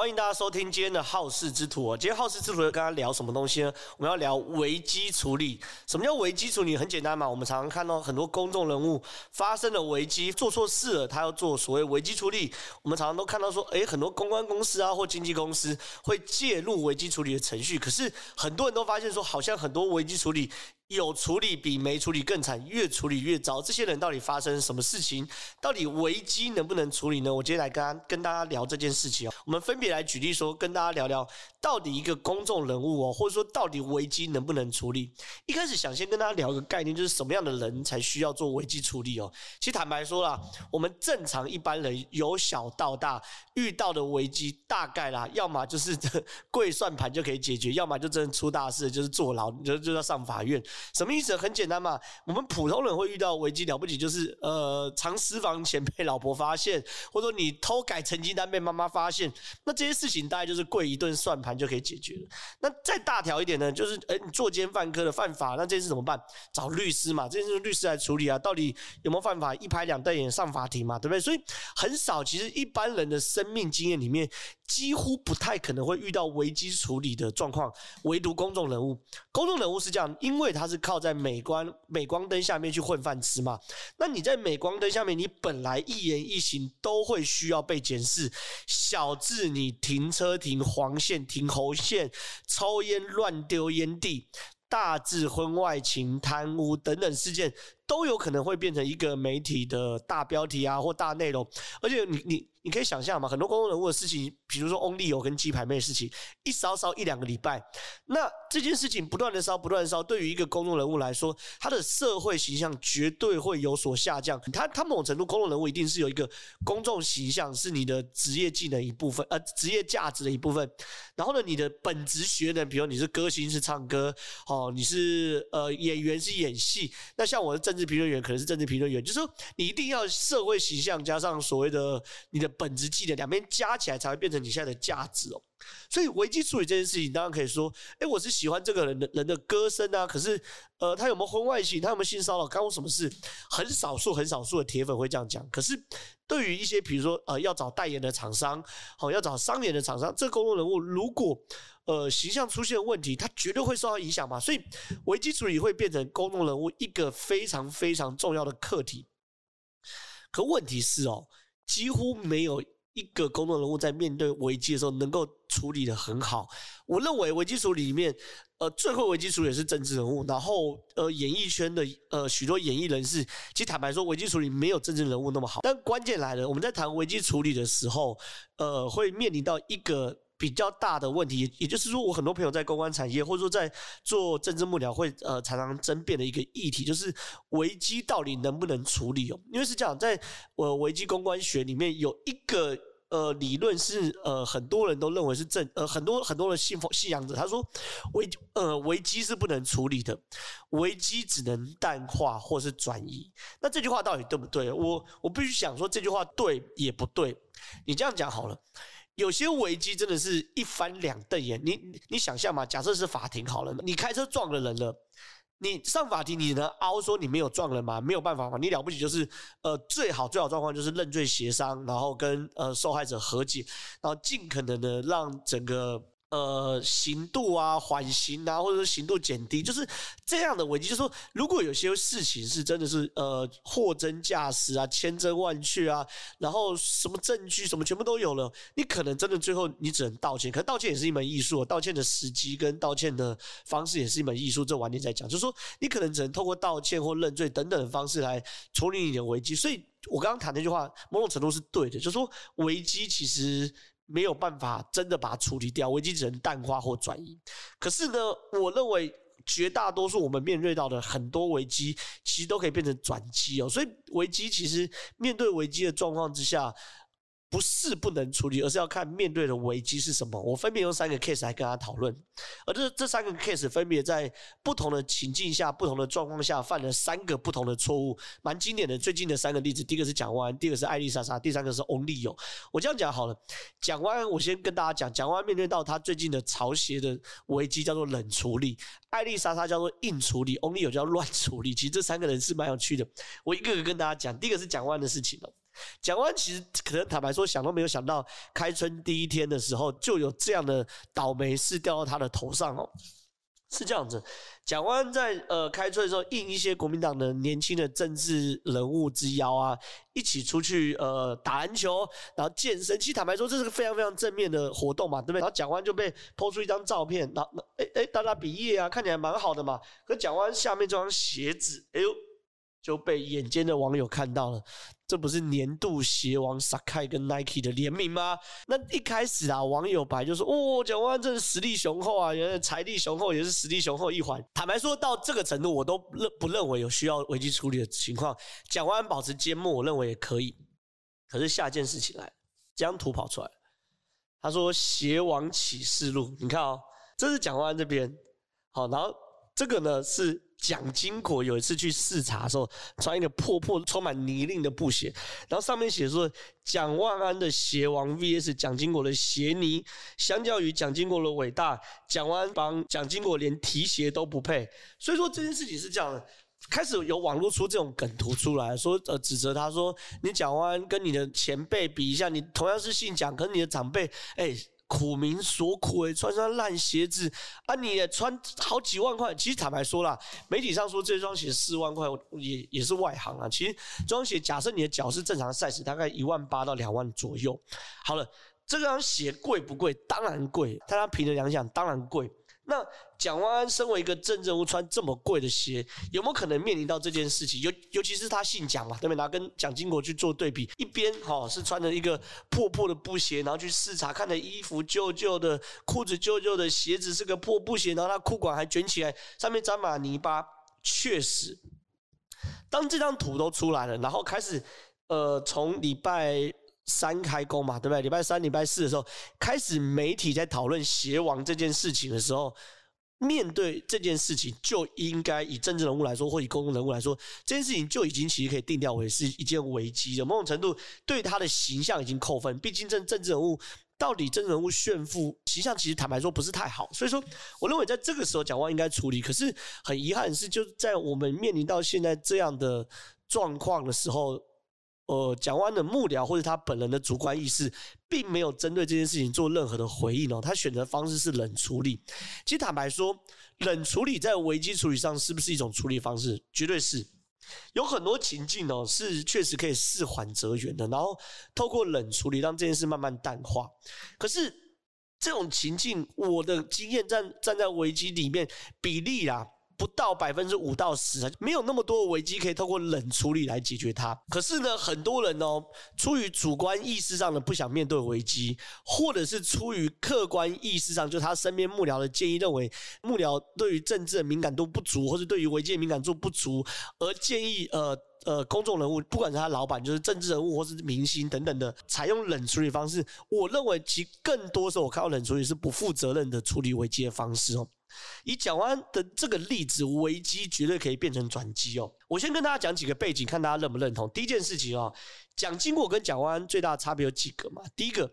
欢迎大家收听今天的好事之徒。今天好事之徒要跟大家聊什么东西呢？我们要聊危机处理。什么叫危机处理？很简单嘛，我们常常看到很多公众人物发生了危机，做错事了，他要做所谓危机处理。我们常常都看到说，诶，很多公关公司啊或经纪公司会介入危机处理的程序。可是很多人都发现说，好像很多危机处理。有处理比没处理更惨，越处理越糟。这些人到底发生什么事情？到底危机能不能处理呢？我今天来跟跟大家聊这件事情哦。我们分别来举例说，跟大家聊聊到底一个公众人物哦，或者说到底危机能不能处理？一开始想先跟大家聊一个概念，就是什么样的人才需要做危机处理哦。其实坦白说啦，我们正常一般人由小到大遇到的危机，大概啦，要么就是跪算盘就可以解决，要么就真的出大事，就是坐牢，就就要上法院。什么意思？很简单嘛，我们普通人会遇到危机了不起，就是呃藏私房钱被老婆发现，或者说你偷改成绩单被妈妈发现，那这些事情大概就是跪一顿算盘就可以解决了。那再大条一点呢，就是诶你作奸犯科的犯法，那这件事怎么办？找律师嘛，这件事律师来处理啊，到底有没有犯法？一拍两瞪眼上法庭嘛，对不对？所以很少，其实一般人的生命经验里面。几乎不太可能会遇到危机处理的状况，唯独公众人物。公众人物是这样，因为他是靠在镁光镁光灯下面去混饭吃嘛。那你在镁光灯下面，你本来一言一行都会需要被检视。小至你停车停黄线、停红线、抽烟乱丢烟蒂，大至婚外情、贪污等等事件，都有可能会变成一个媒体的大标题啊，或大内容。而且你你。你可以想象嘛，很多公众人物的事情，比如说翁立友跟鸡排妹的事情，一烧烧一两个礼拜，那这件事情不断的烧，不断的烧，对于一个公众人物来说，他的社会形象绝对会有所下降。他他某种程度，公众人物一定是有一个公众形象，是你的职业技能一部分，呃，职业价值的一部分。然后呢，你的本职学能，比如你是歌星是唱歌，哦，你是呃演员是演戏。那像我的政治评论员，可能是政治评论员，就是说你一定要社会形象加上所谓的你的。本职技能两边加起来才会变成你现在的价值哦，所以危机处理这件事情，当然可以说，诶，我是喜欢这个人的人的歌声啊，可是，呃，他有没有婚外情，他有没有性骚扰，干我什么事？很少数很少数的铁粉会这样讲。可是，对于一些比如说，呃，要找代言的厂商，好，要找商演的厂商，这个公众人物如果，呃，形象出现问题，他绝对会受到影响嘛。所以，危机处理会变成公众人物一个非常非常重要的课题。可问题是哦。几乎没有一个公众人物在面对危机的时候能够处理的很好。我认为危机处理里面，呃，最后危机处理是政治人物，然后呃，演艺圈的呃许多演艺人士，其实坦白说，危机处理没有政治人物那么好。但关键来了，我们在谈危机处理的时候，呃，会面临到一个。比较大的问题，也就是说，我很多朋友在公关产业，或者说在做政治幕僚，会呃常常争辩的一个议题，就是危机到底能不能处理哦？因为是这样，在呃危机公关学里面有一个呃理论是呃很多人都认为是正呃很多很多的信奉信仰者，他说危呃危机是不能处理的，危机只能淡化或是转移。那这句话到底对不对？我我必须想说这句话对也不对。你这样讲好了。有些危机真的是一翻两瞪眼，你你想象嘛？假设是法庭好了，你开车撞了人了，你上法庭你能凹说你没有撞人吗？没有办法嘛，你了不起就是呃最好最好状况就是认罪协商，然后跟呃受害者和解，然后尽可能的让整个。呃，刑度啊，缓刑啊，或者说刑度减低，就是这样的危机。就是说，如果有些事情是真的是呃货真价实啊，千真万确啊，然后什么证据什么全部都有了，你可能真的最后你只能道歉。可道歉也是一门艺术，道歉的时机跟道歉的方式也是一门艺术。这晚点再讲。就是说，你可能只能透过道歉或认罪等等的方式来处理你的危机。所以我刚刚谈那句话，某种程度是对的，就是说危机其实。没有办法真的把它处理掉，危机只能淡化或转移。可是呢，我认为绝大多数我们面对到的很多危机，其实都可以变成转机哦。所以危机其实面对危机的状况之下。不是不能处理，而是要看面对的危机是什么。我分别用三个 case 来跟他讨论，而这这三个 case 分别在不同的情境下、不同的状况下犯了三个不同的错误，蛮经典的。最近的三个例子，第一个是蒋万安，第二个是艾丽莎莎，第三个是翁立友。我这样讲好了，蒋万安，我先跟大家讲，蒋万安面对到他最近的潮鞋的危机叫做冷处理，艾丽莎莎叫做硬处理，翁立友叫乱处理。其实这三个人是蛮有趣的，我一个个跟大家讲。第一个是蒋万安的事情哦。蒋万其实可能坦白说，想都没有想到，开春第一天的时候就有这样的倒霉事掉到他的头上哦。是这样子，蒋万在呃开春的时候应一些国民党的年轻的政治人物之邀啊，一起出去呃打篮球，然后健身。其实坦白说，这是个非常非常正面的活动嘛，对不对？然后蒋万就被抛出一张照片，然后哎哎大家比耶啊，看起来蛮好的嘛。可蒋万下面这双鞋子，哎呦。就被眼尖的网友看到了，这不是年度鞋王 Sakai 跟 Nike 的联名吗？那一开始啊，网友白就说：“哦，蒋万安真是实力雄厚啊，原来财力雄厚也是实力雄厚一环。”坦白说到这个程度，我都认不认为有需要危机处理的情况。蒋万安保持缄默，我认为也可以。可是下件事情来，这张图跑出来，他说：“鞋王启示录，你看哦，这是蒋万安这边，好，然后这个呢是。”蒋经国有一次去视察的时候，穿一个破破、充满泥泞的布鞋，然后上面写说：“蒋万安的鞋王 VS 蒋经国的鞋泥，相较于蒋经国的伟大，蒋万安帮蒋经国连提鞋都不配。”所以说这件事情是这样的，开始有网络出这种梗图出来说，呃，指责他说：“你蒋万安跟你的前辈比一下，你同样是姓蒋，可是你的长辈，哎。”苦民所苦诶，穿双烂鞋子啊！你也穿好几万块。其实坦白说啦，媒体上说这双鞋四万块，也也是外行啊。其实这双鞋，假设你的脚是正常 size，大概一万八到两万左右。好了，这双鞋贵不贵？当然贵。大家凭着良心讲，当然贵。那蒋万安身为一个政治人物，穿这么贵的鞋，有没有可能面临到这件事情？尤尤其是他姓蒋嘛，对不对？拿跟蒋经国去做对比，一边哈是穿着一个破破的布鞋，然后去视察，看着衣服旧旧的，裤子旧旧的，鞋子是个破布鞋，然后他裤管还卷起来，上面沾满泥巴。确实，当这张图都出来了，然后开始呃，从礼拜三开工嘛，对不对？礼拜三、礼拜四的时候，开始媒体在讨论鞋王这件事情的时候。面对这件事情，就应该以政治人物来说，或以公众人物来说，这件事情就已经其实可以定调为是一件危机的，某种程度对他的形象已经扣分。毕竟这政治人物到底政治人物炫富形象，其实坦白说不是太好。所以说，我认为在这个时候讲话应该处理。可是很遗憾的是，就在我们面临到现在这样的状况的时候。呃，蒋万的幕僚或者他本人的主观意识，并没有针对这件事情做任何的回应哦。他选择方式是冷处理。其实坦白说，冷处理在危机处理上是不是一种处理方式？绝对是。有很多情境哦，是确实可以事缓则圆的，然后透过冷处理让这件事慢慢淡化。可是这种情境，我的经验站站在危机里面比例啊。不到百分之五到十啊，没有那么多的危机可以透过冷处理来解决它。可是呢，很多人哦，出于主观意识上的不想面对危机，或者是出于客观意识上，就他身边幕僚的建议，认为幕僚对于政治的敏感度不足，或者对于危机的敏感度不足，而建议呃呃公众人物，不管是他老板，就是政治人物或是明星等等的，采用冷处理方式。我认为其更多时候我看到冷处理是不负责任的处理危机的方式哦。以蒋湾的这个例子，危机绝对可以变成转机哦。我先跟大家讲几个背景，看大家认不认同。第一件事情哦，蒋经国跟蒋万安最大的差别有几个嘛？第一个，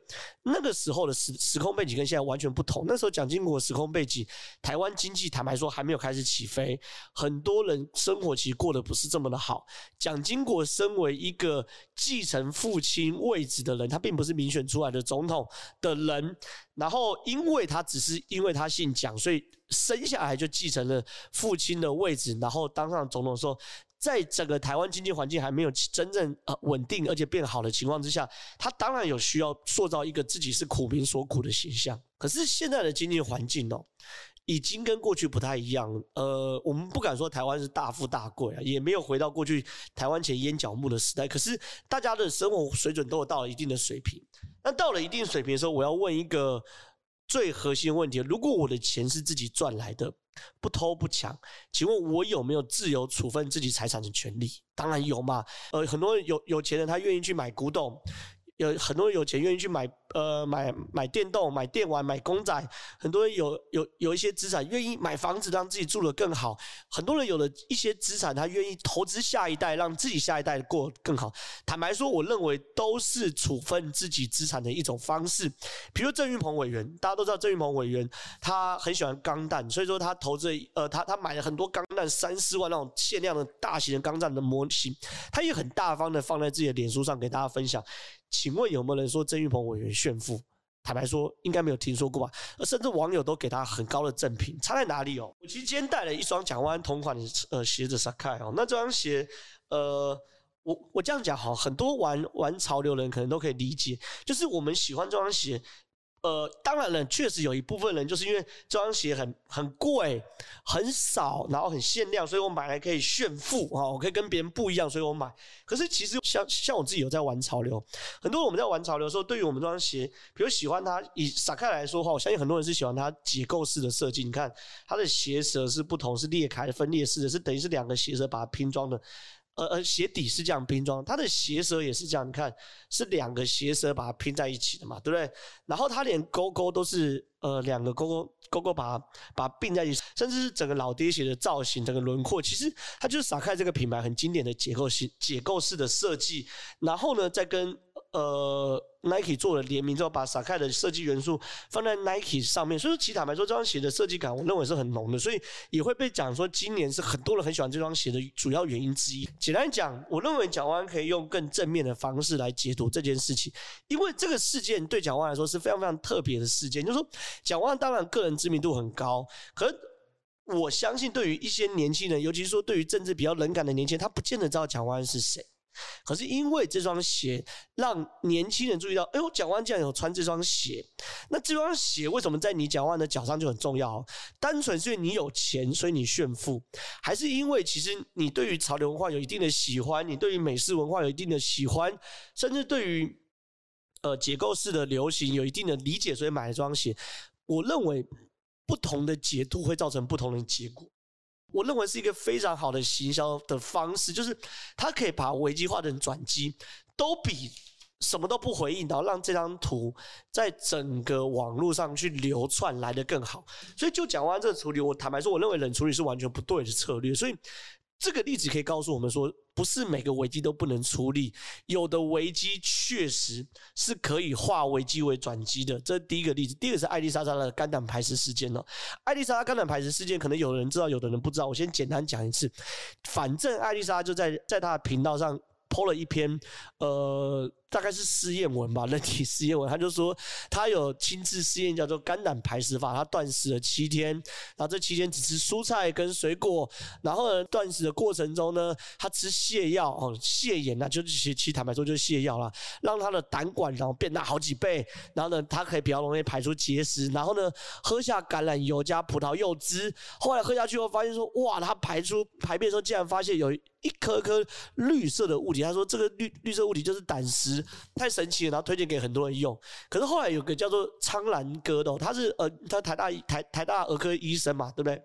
那个时候的时时空背景跟现在完全不同。那时候蒋经国时空背景，台湾经济坦白说还没有开始起飞，很多人生活其实过得不是这么的好。蒋经国身为一个继承父亲位置的人，他并不是民选出来的总统的人，然后因为他只是因为他姓蒋，所以。生下来就继承了父亲的位置，然后当上总统的时候，在整个台湾经济环境还没有真正呃稳定而且变好的情况之下，他当然有需要塑造一个自己是苦民所苦的形象。可是现在的经济环境哦，已经跟过去不太一样。呃，我们不敢说台湾是大富大贵啊，也没有回到过去台湾前烟脚木的时代。可是大家的生活水准都有到了一定的水平。那到了一定水平的时候，我要问一个。最核心问题，如果我的钱是自己赚来的，不偷不抢，请问我有没有自由处分自己财产的权利？当然有嘛。呃，很多有有钱人他愿意去买古董，有很多人有钱愿意去买呃买买电动、买电玩、买公仔，很多人有有有一些资产愿意买房子让自己住得更好，很多人有了一些资产，他愿意投资下一代，让自己下一代过更好。坦白说，我认为都是处分自己资产的一种方式。比如郑运鹏委员，大家都知道郑运鹏委员他很喜欢钢弹，所以说他投资呃他他买了很多钢弹三四万那种限量的大型的钢弹的模型，他也很大方的放在自己的脸书上给大家分享。请问有没有人说曾玉鹏委员炫富？坦白说，应该没有听说过吧？而甚至网友都给他很高的赠品，差在哪里哦？我其实今天带了一双蒋万同款的呃鞋子，Sacai 哦，那这双鞋呃，我我这样讲哈，很多玩玩潮流的人可能都可以理解，就是我们喜欢这双鞋。呃，当然了，确实有一部分人就是因为这双鞋很很贵、很少，然后很限量，所以我买来可以炫富啊，我可以跟别人不一样，所以我买。可是其实像像我自己有在玩潮流，很多我们在玩潮流的时候，对于我们这双鞋，比如喜欢它以 Sacai 来说的话，我相信很多人是喜欢它结构式的设计。你看它的鞋舌是不同，是裂开、分裂式的，是等于是两个鞋舌把它拼装的。呃呃，鞋底是这样拼装，它的鞋舌也是这样，你看是两个鞋舌把它拼在一起的嘛，对不对？然后它连勾勾都是呃两个勾勾勾勾把它把它并在一起，甚至是整个老爹鞋的造型、整个轮廓，其实它就是撒开这个品牌很经典的结构型结构式的设计，然后呢再跟。呃，Nike 做了联名之后，把 Sacai 的设计元素放在 Nike 上面，所以说其实坦白说，这双鞋的设计感，我认为是很浓的，所以也会被讲说今年是很多人很喜欢这双鞋的主要原因之一。简单讲，我认为蒋万可以用更正面的方式来解读这件事情，因为这个事件对蒋万来说是非常非常特别的事件。就是说，蒋万当然个人知名度很高，可我相信对于一些年轻人，尤其是说对于政治比较冷感的年轻人，他不见得知道蒋万是谁。可是因为这双鞋让年轻人注意到，哎呦，蒋万竟然有穿这双鞋。那这双鞋为什么在你蒋万的脚上就很重要？单纯是因为你有钱，所以你炫富，还是因为其实你对于潮流文化有一定的喜欢，你对于美式文化有一定的喜欢，甚至对于呃结构式的流行有一定的理解，所以买了这双鞋。我认为不同的解读会造成不同的结果。我认为是一个非常好的行销的方式，就是他可以把危机化成转机，都比什么都不回应，然后让这张图在整个网络上去流窜来的更好。所以就讲完这个处理，我坦白说，我认为冷处理是完全不对的策略。所以。这个例子可以告诉我们说，不是每个危机都不能处理，有的危机确实是可以化危机为转机的。这是第一个例子。第二个是艾丽莎莎的肝胆排石事件哦。爱丽莎莎肝胆排石事件，可能有的人知道，有的人不知道。我先简单讲一次，反正艾丽莎就在在她的频道上 PO 了一篇，呃。大概是试验文吧，人体试验文，他就说他有亲自试验叫做肝胆排石法，他断食了七天，然后这期间只吃蔬菜跟水果，然后呢断食的过程中呢，他吃泻药哦，泻盐啊，就是其其坦白说就是泻药啦，让他的胆管然后变大好几倍，然后呢他可以比较容易排出结石，然后呢喝下橄榄油加葡萄柚汁，后来喝下去后发现说哇，他排出排便的时候竟然发现有一颗颗绿色的物体，他说这个绿绿色物体就是胆石。太神奇了，然后推荐给很多人用。可是后来有个叫做苍兰哥的，他是呃，他台大台台大儿科医生嘛，对不对？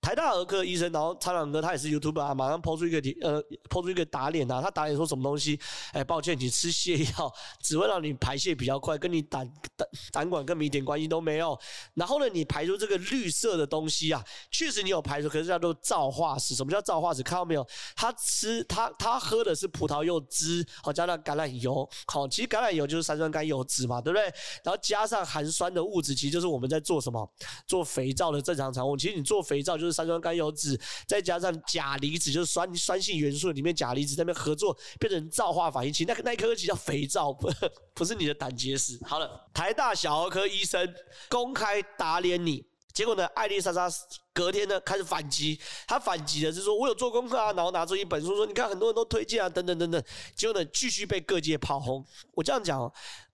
台大儿科医生，然后苍兰哥他也是 YouTube 啊，马上抛出一个呃，抛出一个打脸啊，他打脸说什么东西？哎，抱歉，你吃泻药只会让你排泄比较快，跟你胆胆胆管根本一点关系都没有。然后呢，你排出这个绿色的东西啊，确实你有排出，可是叫做皂化石。什么叫皂化石？看到没有？他吃他他喝的是葡萄柚汁，好加上橄榄油，好，其实橄榄油就是三酸甘油脂嘛，对不对？然后加上含酸的物质，其实就是我们在做什么？做肥皂的正常产物。其实你做肥皂就。三酸甘油酯，再加上钾离子，就是酸酸性元素里面钾离子在那边合作，变成皂化反应器。那个那一颗其叫肥皂，不不是你的胆结石。好了，台大小儿科医生公开打脸你，结果呢，艾丽莎莎隔天呢开始反击，他反击的是说，我有做功课啊，然后拿出一本书说，你看很多人都推荐啊，等等等等，结果呢继续被各界炮轰。我这样讲，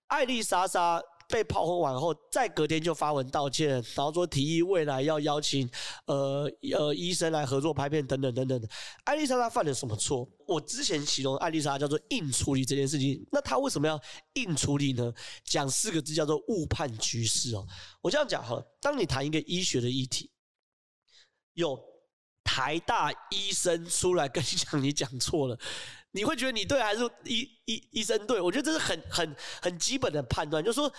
艾丽莎莎。被炮轰完后，再隔天就发文道歉，然后说提议未来要邀请呃呃医生来合作拍片等等等等的。艾丽莎她犯了什么错？我之前形容艾丽莎叫做硬处理这件事情，那她为什么要硬处理呢？讲四个字叫做误判局势哦。我这样讲哈，当你谈一个医学的议题，有台大医生出来跟你讲，你讲错了，你会觉得你对还是医医医生对？我觉得这是很很很基本的判断，就是说。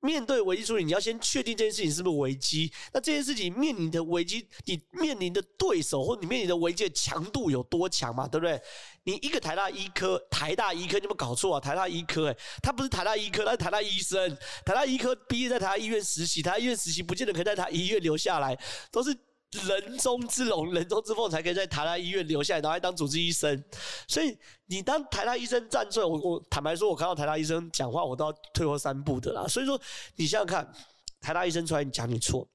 面对危机处理，你要先确定这件事情是不是危机。那这件事情面临的危机，你面临的对手或你面临的危机的强度有多强嘛？对不对？你一个台大医科，台大医科你有没有搞错啊？台大医科，诶，他不是台大医科，他是台大医生。台大医科毕业在台大医院实习，台大医院实习不见得可以在台医院留下来，都是。人中之龙，人中之凤，才可以在台大医院留下来，然后当主治医生。所以你当台大医生站出来，我我坦白说，我看到台大医生讲话，我都要退后三步的啦。所以说，你想想看，台大医生出来你讲你错，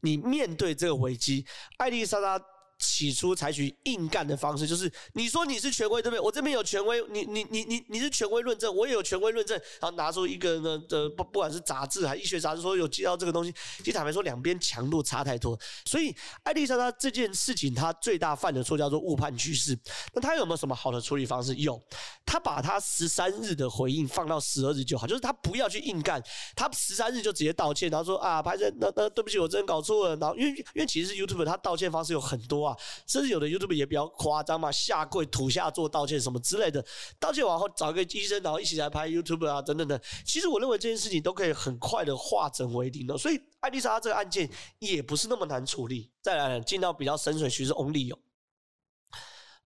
你面对这个危机，艾丽莎莎。起初采取硬干的方式，就是你说你是权威对不对？我这边有权威，你你你你你是权威论证，我也有权威论证，然后拿出一个呢的不不管是杂志还医学杂志说有接到这个东西，其实坦白说两边强度差太多，所以艾丽莎莎这件事情她最大犯的错叫做误判趋势。那她有没有什么好的处理方式？有，她把她十三日的回应放到十二日就好，就是她不要去硬干，她十三日就直接道歉，然后说啊，拍摄那那对不起，我真的搞错了。然后因为因为其实 YouTube 他道歉方式有很多哇。甚至有的 YouTube 也比较夸张嘛，下跪土下做道歉什么之类的，道歉完后找个医生，然后一起来拍 YouTube 啊，等等的。其实我认为这件事情都可以很快的化整为零的，所以艾丽莎这个案件也不是那么难处理。再来进到比较深水区是 Only 有。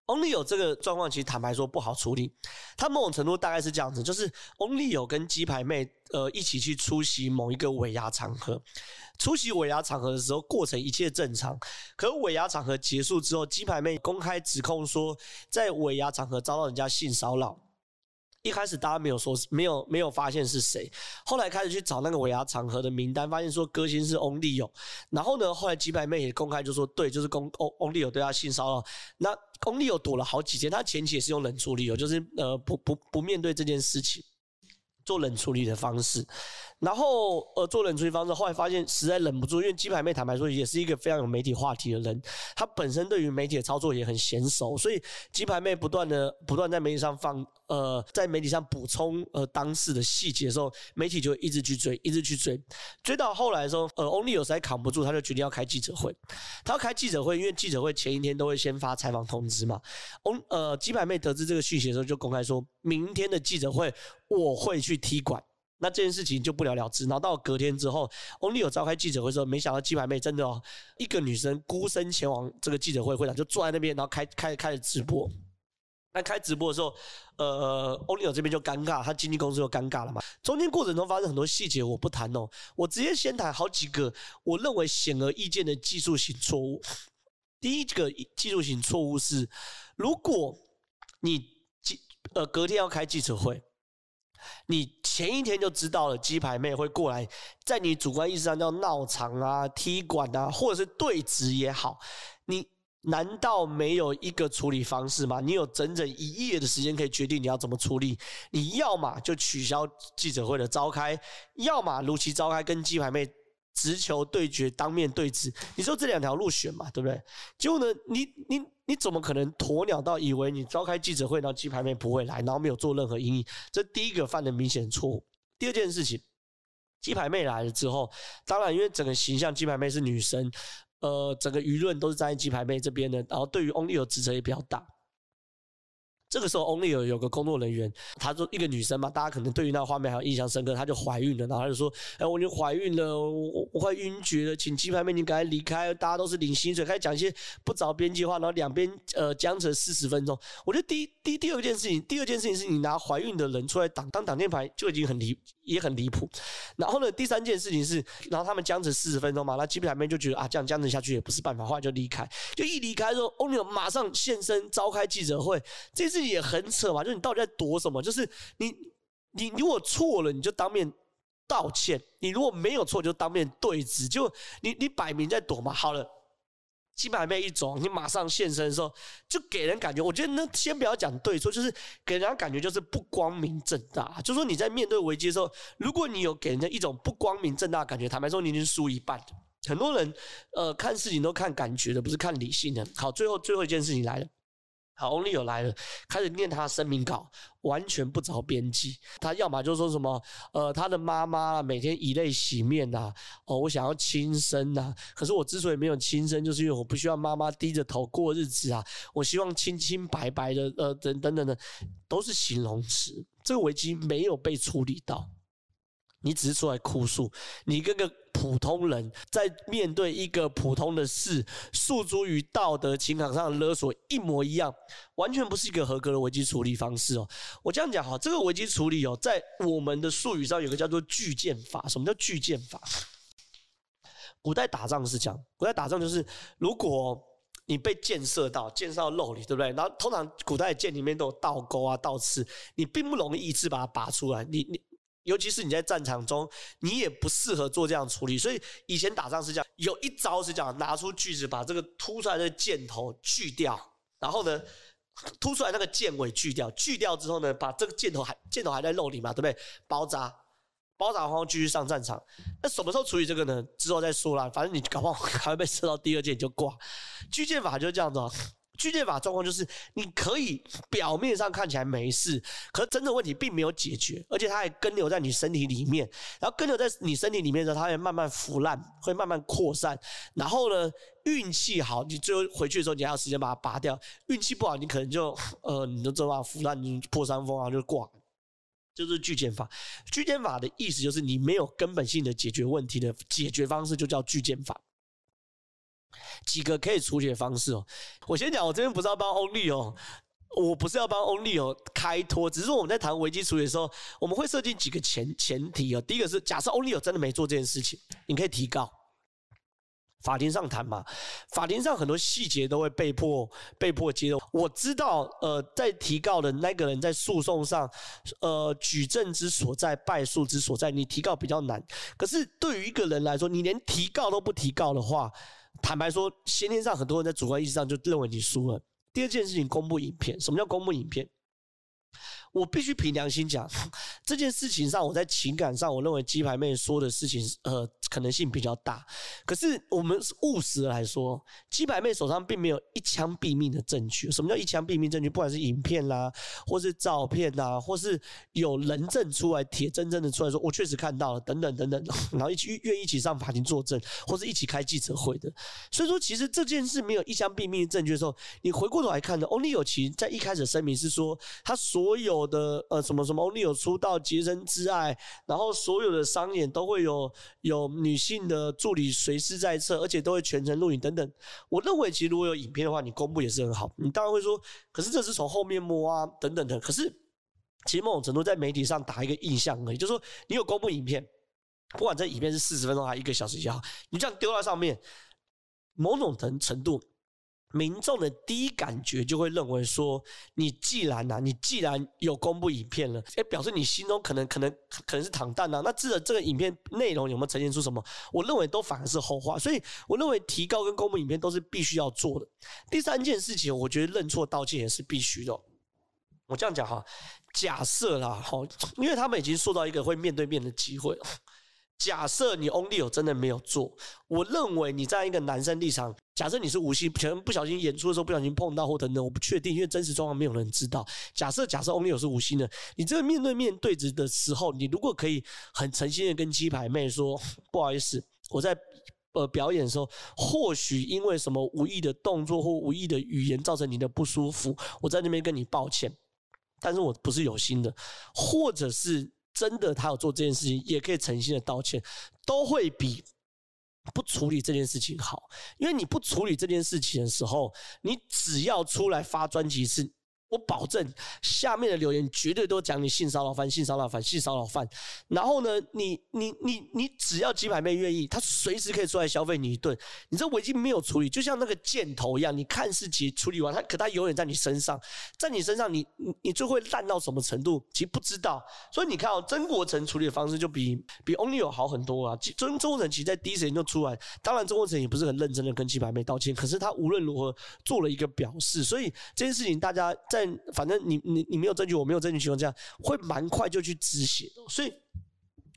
Only 有这个状况，其实坦白说不好处理。他某种程度大概是这样子，就是 Only 有跟鸡排妹呃一起去出席某一个尾牙场合。出席尾牙场合的时候，过程一切正常。可尾牙场合结束之后，鸡排妹公开指控说，在尾牙场合遭到人家性骚扰。一开始大家没有说，没有没有发现是谁。后来开始去找那个尾牙场合的名单，发现说歌星是翁立友。然后呢，后来几百妹也公开就说，对，就是公翁翁立友对他性骚扰。那翁立友躲了好几天，他前期也是用冷处理，有就是呃不不不面对这件事情。做冷处理的方式，然后呃做冷处理方式，后来发现实在忍不住，因为鸡排妹坦白说也是一个非常有媒体话题的人，她本身对于媒体的操作也很娴熟，所以鸡排妹不断的不断在媒体上放呃在媒体上补充呃当事的细节的时候，媒体就一直去追，一直去追，追到后来的时候，呃，Only 有实在扛不住，他就决定要开记者会，他要开记者会，因为记者会前一天都会先发采访通知嘛，Only 呃鸡排妹得知这个讯息的时候，就公开说明天的记者会。我会去踢馆，那这件事情就不了了之。然后到隔天之后，翁立友召开记者会说，没想到鸡排妹真的哦，一个女生孤身前往这个记者会会场，就坐在那边，然后开开开始直播。那开直播的时候，呃，翁立友这边就尴尬，他经纪公司就尴尬了嘛。中间过程中发生很多细节，我不谈哦，我直接先谈好几个我认为显而易见的技术性错误。第一个技术性错误是，如果你记呃隔天要开记者会。你前一天就知道了鸡排妹会过来，在你主观意识上叫闹场啊、踢馆啊，或者是对峙也好，你难道没有一个处理方式吗？你有整整一夜的时间可以决定你要怎么处理。你要么就取消记者会的召开，要么如期召开，跟鸡排妹直球对决，当面对质。你说这两条路选嘛，对不对？结果呢，你你。你怎么可能鸵鸟到以为你召开记者会，然后鸡排妹不会来，然后没有做任何因应？这第一个犯的明显错误。第二件事情，鸡排妹来了之后，当然因为整个形象，鸡排妹是女生，呃，整个舆论都是站在鸡排妹这边的，然后对于翁立友指责也比较大。这个时候，，Only 有个工作人员，她说一个女生嘛，大家可能对于那个画面还有印象深刻，她就怀孕了，然后她就说：“哎，我已经怀孕了，我我快晕厥了，请鸡排妹你赶快离开，大家都是领薪水。”开始讲一些不着边际话，然后两边呃僵持四十分钟。我觉得第第第二件事情，第二件事情是你拿怀孕的人出来挡当挡箭牌，就已经很离也很离谱。然后呢，第三件事情是，然后他们僵持四十分钟嘛，那鸡排妹就觉得啊，这样僵持下去也不是办法，后来就离开。就一离开之后，，Only 马上现身召开记者会，这次。这也很扯嘛，就是你到底在躲什么？就是你，你如果错了，你就当面道歉；你如果没有错，就当面对质。就你，你摆明在躲嘛。好了，鸡排妹一走，你马上现身的时候，就给人感觉，我觉得那先不要讲对错，就是给人家感觉就是不光明正大。就说你在面对危机的时候，如果你有给人家一种不光明正大感觉，坦白说，你已经输一半。很多人呃看事情都看感觉的，不是看理性的。好，最后最后一件事情来了。好，Only 有来了，开始念他的声明稿，完全不着边际。他要么就说什么，呃，他的妈妈每天以泪洗面呐，哦，我想要轻生呐，可是我之所以没有轻生，就是因为我不需要妈妈低着头过日子啊，我希望清清白白的，呃，等等等等，都是形容词。这个危机没有被处理到。你只是出来哭诉，你跟个普通人在面对一个普通的事，诉诸于道德情感上的勒索一模一样，完全不是一个合格的危机处理方式哦。我这样讲哈，这个危机处理哦，在我们的术语上有个叫做拒剑法。什么叫拒剑法？古代打仗是这样，古代打仗就是如果你被箭射到，箭射到肉里，对不对？然后通常古代的剑里面都有倒钩啊、倒刺，你并不容易一次把它拔出来，你你。尤其是你在战场中，你也不适合做这样处理。所以以前打仗是这样，有一招是这样：拿出锯子把这个突出来的箭头锯掉，然后呢，突出来那个箭尾锯掉，锯掉之后呢，把这个箭头还箭头还在肉里嘛，对不对？包扎，包扎然后继续上战场。那什么时候处理这个呢？之后再说啦。反正你搞不好还会被射到第二箭就挂。锯剑法就是这样子喔。拒剑法状况就是，你可以表面上看起来没事，可是真正问题并没有解决，而且它还根留在你身体里面，然后根留在你身体里面的时候，它会慢慢腐烂，会慢慢扩散。然后呢，运气好，你最后回去的时候，你还有时间把它拔掉；运气不好，你可能就呃，你就这么腐烂，你破伤风啊，就挂。就是拒剑法。拒剑法的意思就是，你没有根本性的解决问题的解决方式，就叫拒剑法。几个可以处理的方式哦，我先讲，我这边不是要帮 Only 哦，我不是要帮 Only 哦开脱，只是说我们在谈危机处理的时候，我们会设定几个前前提哦。第一个是假设 Only 有真的没做这件事情，你可以提告，法庭上谈嘛，法庭上很多细节都会被迫被迫揭露。我知道，呃，在提告的那个人在诉讼上，呃，举证之所在，败诉之所在，你提告比较难。可是对于一个人来说，你连提告都不提告的话，坦白说，先天上很多人在主观意识上就认为你输了。第二件事情，公布影片。什么叫公布影片？我必须凭良心讲，这件事情上，我在情感上，我认为鸡排妹说的事情，呃，可能性比较大。可是我们务实来说，鸡排妹手上并没有一枪毙命的证据。什么叫一枪毙命证据？不管是影片啦，或是照片呐，或是有人证出来，铁铮铮的出来说，我确实看到了，等等等等，然后一起愿意一起上法庭作证，或是一起开记者会的。所以说，其实这件事没有一枪毙命的证据的时候，你回过头来看呢，Only 有其在一开始声明是说，他所有。的呃什么什么，Only 有出道洁身自爱，然后所有的商演都会有有女性的助理随时在侧，而且都会全程录影等等。我认为其实如果有影片的话，你公布也是很好。你当然会说，可是这是从后面摸啊等等的。可是其实某种程度在媒体上打一个印象而已，就是说你有公布影片，不管这影片是四十分钟还是一个小时也好，你这样丢到上面，某种程程度。民众的第一感觉就会认为说，你既然呐、啊，你既然有公布影片了，诶，表示你心中可能可能可能是躺弹呐。那至于这个影片内容有没有呈现出什么，我认为都反而是后话。所以我认为提高跟公布影片都是必须要做的。第三件事情，我觉得认错道歉也是必须的。我这样讲哈，假设啦，好，因为他们已经受到一个会面对面的机会。假设你 Only 有真的没有做，我认为你在一个男生立场，假设你是无心，可能不小心演出的时候不小心碰到或等等，我不确定，因为真实状况没有人知道。假设假设 Only 有是无心的，你这个面对面对质的时候，你如果可以很诚心的跟鸡排妹说，不好意思，我在呃表演的时候，或许因为什么无意的动作或无意的语言造成你的不舒服，我在那边跟你抱歉，但是我不是有心的，或者是。真的，他有做这件事情，也可以诚心的道歉，都会比不处理这件事情好。因为你不处理这件事情的时候，你只要出来发专辑是。我保证，下面的留言绝对都讲你性骚扰犯、性骚扰犯、性骚扰犯。然后呢，你、你、你、你只要鸡排妹愿意，他随时可以出来消费你一顿。你这危机没有处理，就像那个箭头一样，你看似其实处理完，他可他永远在你身上，在你身上你，你、你就会烂到什么程度，其实不知道。所以你看哦，曾国城处理的方式就比比 Only 有好很多啊。曾曾国城其实在第一时间就出来，当然曾国城也不是很认真的跟鸡排妹道歉，可是他无论如何做了一个表示。所以这件事情大家在。但反正你你你没有证据，我没有证据情况下，会蛮快就去止血的。所以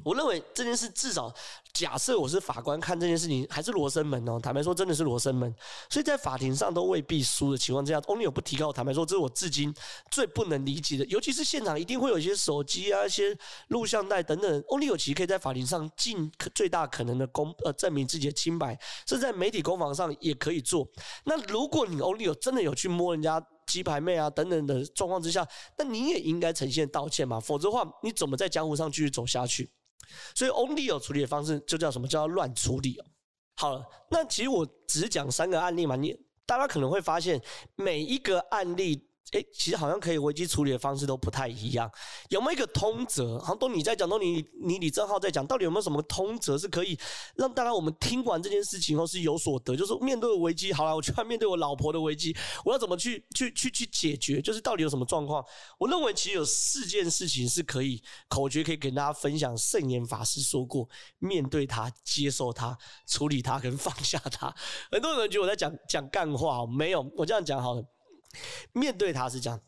我认为这件事至少假设我是法官看这件事情还是罗生门哦，坦白说真的是罗生门，所以在法庭上都未必输的情况之下，Only 有不提高，坦白说这是我至今最不能理解的，尤其是现场一定会有一些手机啊、一些录像带等等，Only 有其实可以在法庭上尽最大可能的公呃证明自己的清白，这在媒体攻防上也可以做。那如果你 Only 有真的有去摸人家鸡排妹啊等等的状况之下，那你也应该呈现道歉嘛，否则的话你怎么在江湖上继续走下去？所以，only 有处理的方式就叫什么？叫乱处理哦。好了，那其实我只讲三个案例嘛，你大家可能会发现每一个案例。哎，其实好像可以危机处理的方式都不太一样，有没有一个通则？好像都你在讲，都你你李正浩在讲，到底有没有什么通则是可以让大家我们听完这件事情后是有所得？就是面对危机，好了，我就要面对我老婆的危机，我要怎么去去去去解决？就是到底有什么状况？我认为其实有四件事情是可以口诀可以跟大家分享。圣严法师说过：面对他，接受他，处理他，跟放下他。很多人觉得我在讲讲干话，没有，我这样讲好了。面对他是这样，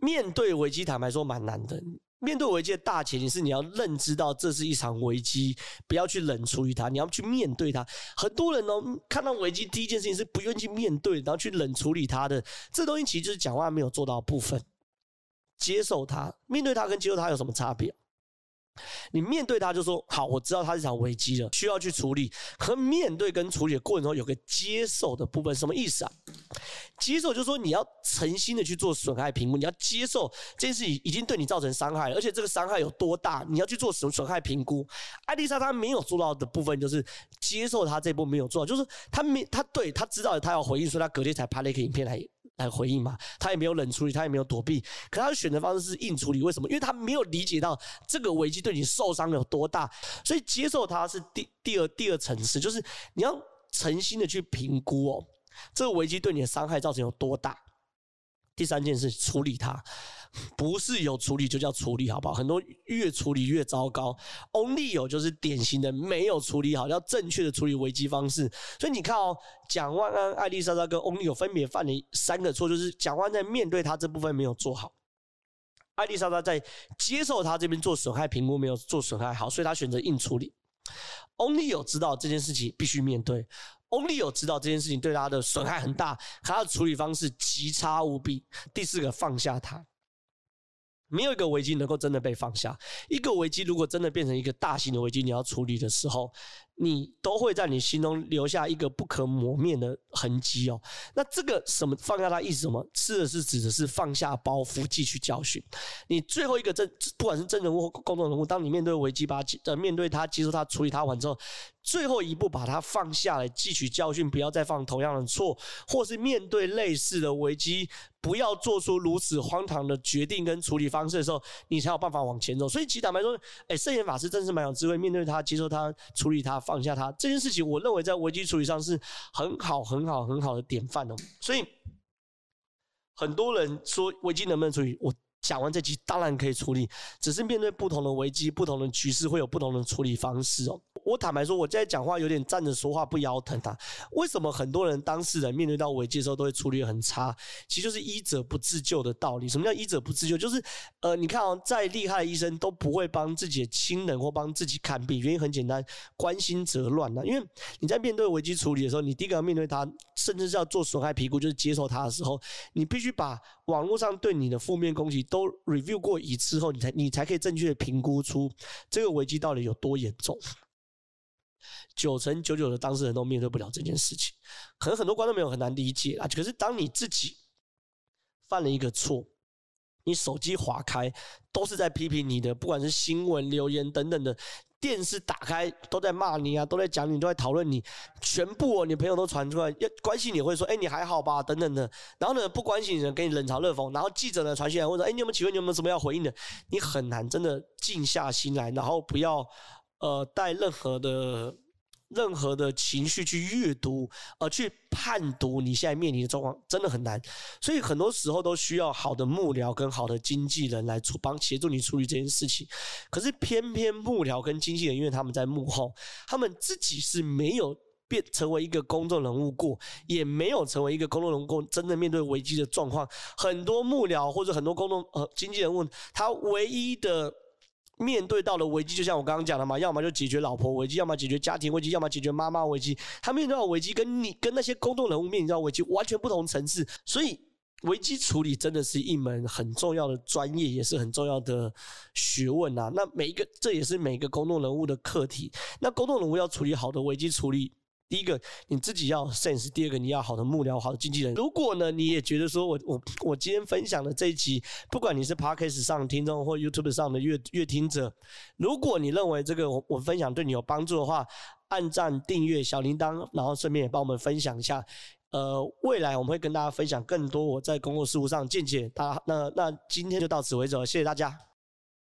面对危机，坦白说蛮难的。面对危机的大前提是你要认知到这是一场危机，不要去冷处理它，你要去面对它。很多人呢，看到危机第一件事情是不愿意去面对，然后去冷处理它的。这东西其实就是讲话没有做到部分。接受它，面对它跟接受它有什么差别？你面对他就说好，我知道他是场危机了，需要去处理。可面对跟处理的过程中有个接受的部分，什么意思啊？接受就是说你要诚心的去做损害评估，你要接受这件事已已经对你造成伤害了，而且这个伤害有多大，你要去做损损害评估。艾丽莎她没有做到的部分就是接受她这步没有做到，就是她没她对她知道她要回应，所以她隔天才拍了一个影片来。来回应嘛，他也没有冷处理，他也没有躲避，可他的选择方式是硬处理。为什么？因为他没有理解到这个危机对你受伤有多大，所以接受它是第第二第二层次，就是你要诚心的去评估哦，这个危机对你的伤害造成有多大。第三件事，处理它。不是有处理就叫处理，好不好？很多越处理越糟糕。Only 有就是典型的没有处理好，要正确的处理危机方式。所以你看哦，蒋万安、艾丽莎莎跟 Only 有分别犯了三个错，就是蒋万在面对他这部分没有做好，艾丽莎莎在接受他这边做损害评估没有做损害好，所以他选择硬处理。Only 有知道这件事情必须面对，Only 有知道这件事情对他的损害很大，可他的处理方式极差无比。第四个，放下他。没有一个危机能够真的被放下。一个危机如果真的变成一个大型的危机，你要处理的时候，你都会在你心中留下一个不可磨灭的痕迹哦。那这个什么放下它意思什么？是的是指的是放下包袱，汲取教训。你最后一个真，不管是真人物或公众人物，当你面对危机，把呃面对它，接受它，处理它完之后，最后一步把它放下来，汲取教训，不要再犯同样的错，或是面对类似的危机。不要做出如此荒唐的决定跟处理方式的时候，你才有办法往前走。所以，其实坦白说，哎，圣严法师真是蛮有智慧，面对他，接受他，处理他，放下他这件事情，我认为在危机处理上是很好、很好、很好的典范哦。所以，很多人说危机能不能处理？我讲完这集，当然可以处理，只是面对不同的危机、不同的局势，会有不同的处理方式哦。我坦白说，我现在讲话有点站着说话不腰疼啊。为什么很多人当事人面对到危机的时候都会处理很差？其实就是医者不自救的道理。什么叫医者不自救？就是呃，你看哦，再厉害的医生都不会帮自己的亲人或帮自己看病，原因很简单，关心则乱啊。因为你在面对危机处理的时候，你第一个要面对他，甚至是要做损害评估，就是接受他的时候，你必须把网络上对你的负面攻击都 review 过一次后，你才你才可以正确的评估出这个危机到底有多严重。九成九九的当事人都面对不了这件事情，可能很多观众朋友很难理解啊。可是当你自己犯了一个错，你手机划开都是在批评你的，不管是新闻留言等等的，电视打开都在骂你啊，都在讲你，都在讨论你，全部哦，你朋友都传出来，要关心你会说，哎，你还好吧？等等的。然后呢，不关心你的给你冷嘲热讽。然后记者呢传讯来问说，哎，你有没有请问你有没有什么要回应的？你很难真的静下心来，然后不要。呃，带任何的任何的情绪去阅读，呃，去判读你现在面临的状况，真的很难。所以很多时候都需要好的幕僚跟好的经纪人来处帮协助你处理这件事情。可是偏偏幕僚跟经纪人，因为他们在幕后，他们自己是没有变成为一个公众人物过，也没有成为一个公众人物，真的面对危机的状况。很多幕僚或者很多公众呃经纪人问他唯一的。面对到的危机，就像我刚刚讲的嘛，要么就解决老婆危机，要么解决家庭危机，要么解决妈妈危机。他面对到危机跟你跟那些公众人物面临到危机完全不同层次，所以危机处理真的是一门很重要的专业，也是很重要的学问呐。那每一个，这也是每一个公众人物的课题。那公众人物要处理好的危机处理。第一个，你自己要 sense；第二个，你要好的幕僚、好的经纪人。如果呢，你也觉得说我我我今天分享的这一集，不管你是 Podcast 上的听众或 YouTube 上的阅阅听者，如果你认为这个我我分享对你有帮助的话，按赞、订阅、小铃铛，然后顺便也帮我们分享一下。呃，未来我们会跟大家分享更多我在公共事务上见解。大家，那那今天就到此为止了，谢谢大家。